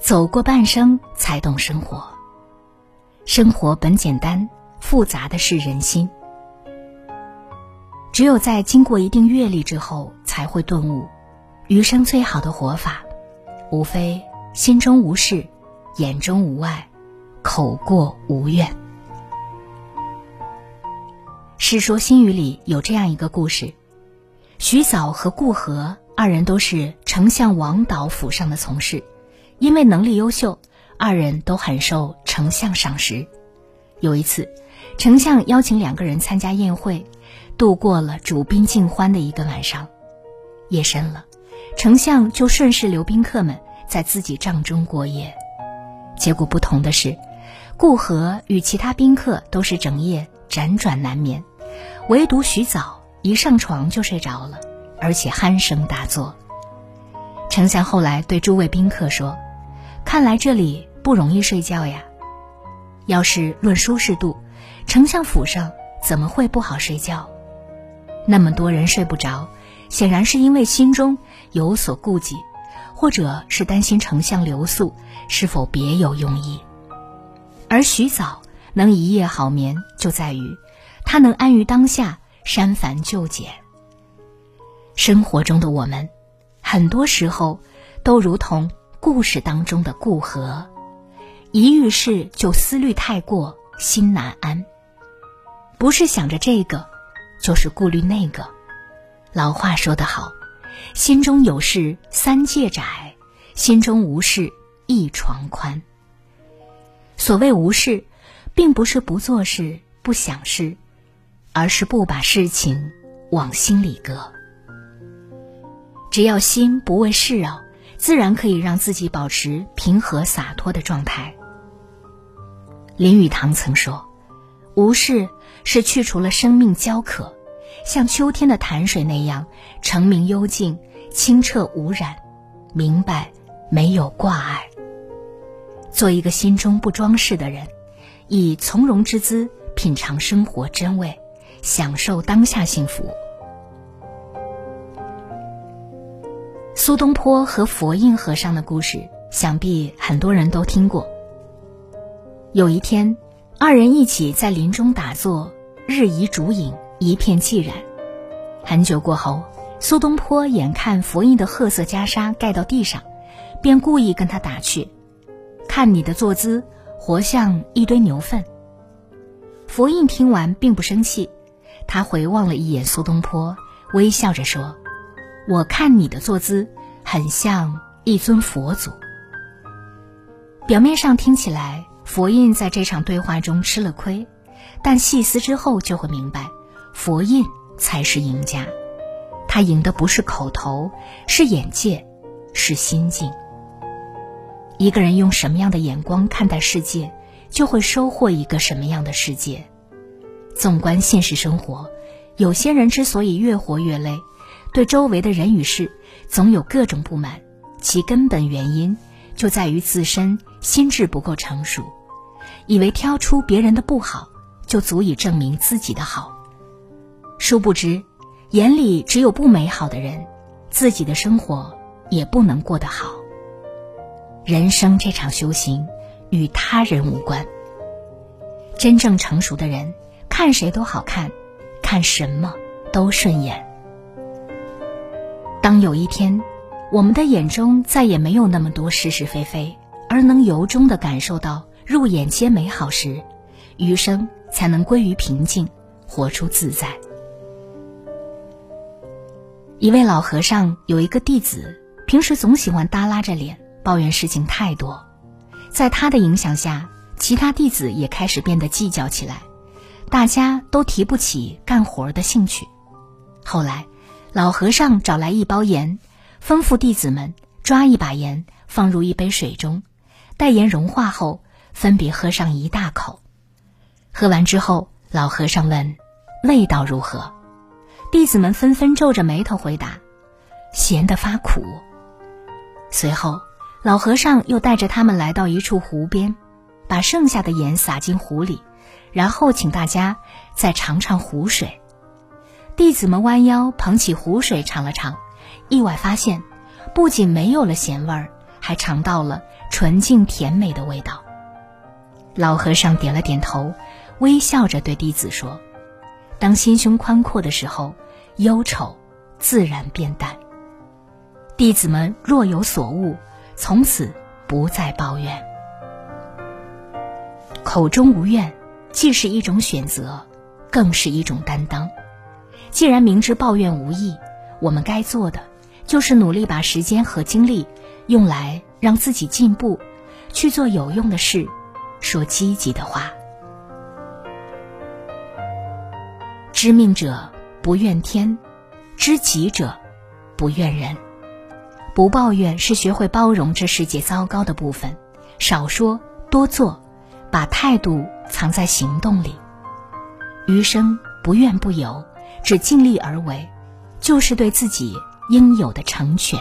走过半生才懂生活。生活本简单，复杂的是人心。只有在经过一定阅历之后，才会顿悟，余生最好的活法，无非心中无事，眼中无爱，口过无怨。《世说新语》里有这样一个故事：徐藻和顾和。二人都是丞相王导府上的从事，因为能力优秀，二人都很受丞相赏识。有一次，丞相邀请两个人参加宴会，度过了主宾尽欢的一个晚上。夜深了，丞相就顺势留宾客们在自己帐中过夜。结果不同的是，顾和与其他宾客都是整夜辗转难眠，唯独徐藻一上床就睡着了。而且鼾声大作。丞相后来对诸位宾客说：“看来这里不容易睡觉呀。要是论舒适度，丞相府上怎么会不好睡觉？那么多人睡不着，显然是因为心中有所顾忌，或者是担心丞相留宿是否别有用意。而徐藻能一夜好眠，就在于他能安于当下，删繁就简。”生活中的我们，很多时候都如同故事当中的顾河，一遇事就思虑太过，心难安。不是想着这个，就是顾虑那个。老话说得好，心中有事三界窄，心中无事一床宽。所谓无事，并不是不做事、不想事，而是不把事情往心里搁。只要心不为事扰，自然可以让自己保持平和洒脱的状态。林语堂曾说：“无事是去除了生命焦渴，像秋天的潭水那样澄明幽静、清澈无染，明白没有挂碍。做一个心中不装饰的人，以从容之姿品尝生活真味，享受当下幸福。”苏东坡和佛印和尚的故事，想必很多人都听过。有一天，二人一起在林中打坐，日移烛影，一片寂然。很久过后，苏东坡眼看佛印的褐色袈裟盖到地上，便故意跟他打趣：“看你的坐姿，活像一堆牛粪。”佛印听完并不生气，他回望了一眼苏东坡，微笑着说：“我看你的坐姿。”很像一尊佛祖。表面上听起来，佛印在这场对话中吃了亏，但细思之后就会明白，佛印才是赢家。他赢的不是口头，是眼界，是心境。一个人用什么样的眼光看待世界，就会收获一个什么样的世界。纵观现实生活，有些人之所以越活越累。对周围的人与事，总有各种不满，其根本原因就在于自身心智不够成熟，以为挑出别人的不好，就足以证明自己的好。殊不知，眼里只有不美好的人，自己的生活也不能过得好。人生这场修行，与他人无关。真正成熟的人，看谁都好看，看什么都顺眼。当有一天，我们的眼中再也没有那么多是是非非，而能由衷的感受到入眼皆美好时，余生才能归于平静，活出自在。一位老和尚有一个弟子，平时总喜欢耷拉着脸抱怨事情太多，在他的影响下，其他弟子也开始变得计较起来，大家都提不起干活的兴趣。后来。老和尚找来一包盐，吩咐弟子们抓一把盐放入一杯水中，待盐融化后，分别喝上一大口。喝完之后，老和尚问：“味道如何？”弟子们纷纷皱着眉头回答：“咸得发苦。”随后，老和尚又带着他们来到一处湖边，把剩下的盐撒进湖里，然后请大家再尝尝湖水。弟子们弯腰捧起湖水尝了尝，意外发现，不仅没有了咸味儿，还尝到了纯净甜美的味道。老和尚点了点头，微笑着对弟子说。当心胸宽阔的时候，忧愁自然变淡。弟子们若有所悟，从此不再抱怨。口中无怨，既是一种选择，更是一种担当。既然明知抱怨无益，我们该做的就是努力把时间和精力用来让自己进步，去做有用的事，说积极的话。知命者不怨天，知己者不怨人。不抱怨是学会包容这世界糟糕的部分，少说多做，把态度藏在行动里。余生不怨不尤，只尽力而为，就是对自己应有的成全。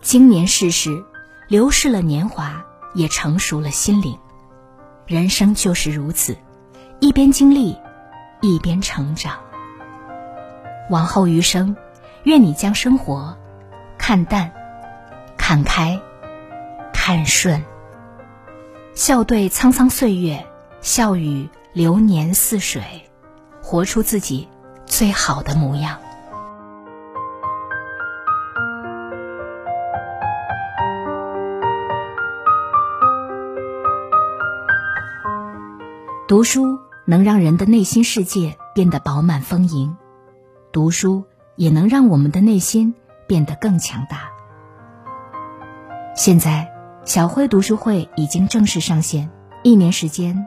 经年世事，流逝了年华，也成熟了心灵。人生就是如此，一边经历。一边成长，往后余生，愿你将生活看淡、看开、看顺，笑对沧桑岁月，笑语流年似水，活出自己最好的模样。读书。能让人的内心世界变得饱满丰盈，读书也能让我们的内心变得更强大。现在，小慧读书会已经正式上线，一年时间，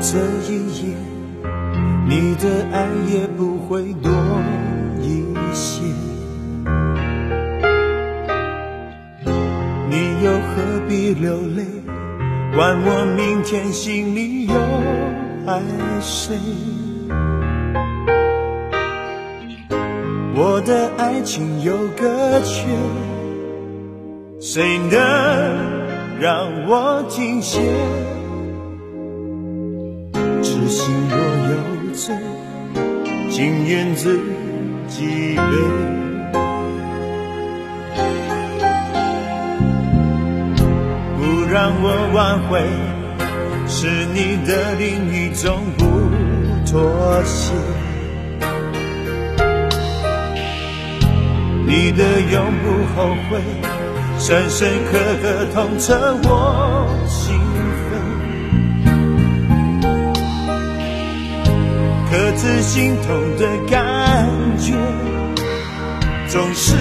这一夜，你的爱也不会多一些。你又何必流泪？管我明天心里有爱谁？我的爱情有个缺，谁能让我停歇？情愿自己背。让我挽回，是你的另一种不妥协。你的永不后悔，深深刻刻痛彻我各自。心痛的感觉，总是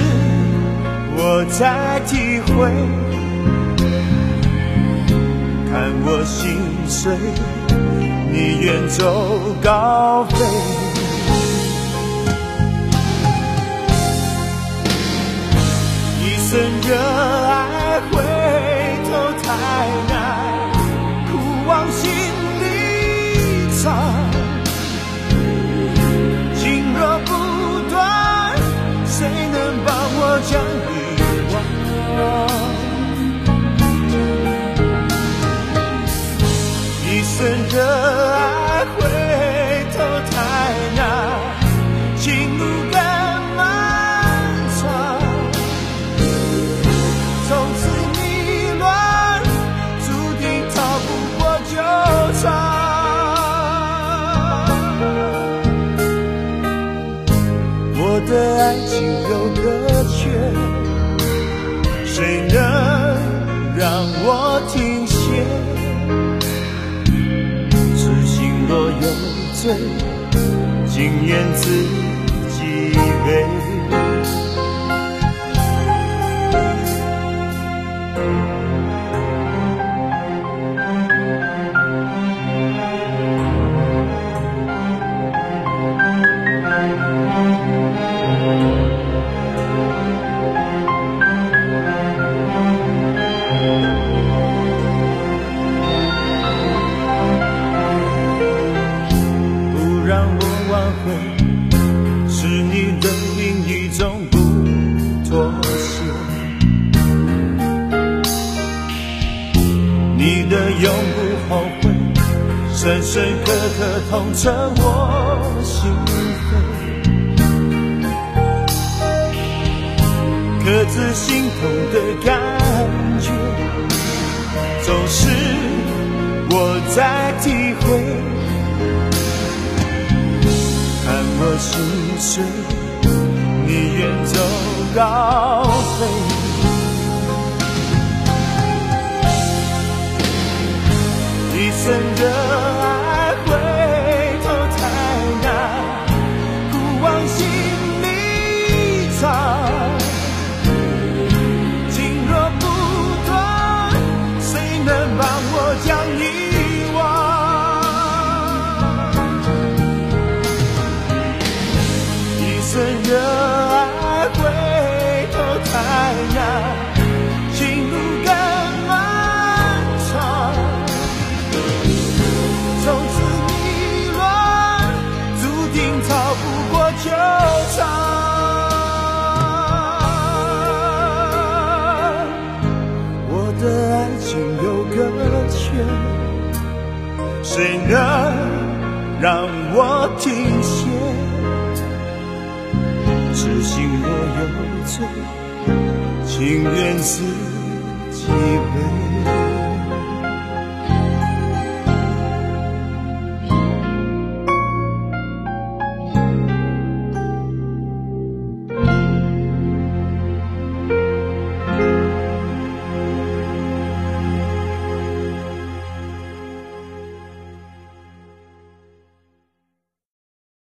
我在体会。看我心碎，你远走高飞。一生热爱，回头太难，的爱情有个缺，谁能让我停歇？痴心若有罪，今夜自是你的另一种不妥协。你的永不后悔，深深刻刻痛彻我心扉。刻自心痛的感觉，总是我在体会。心碎，你远走高飞。一生的谁能让我停歇？痴心若有罪，情愿自己背。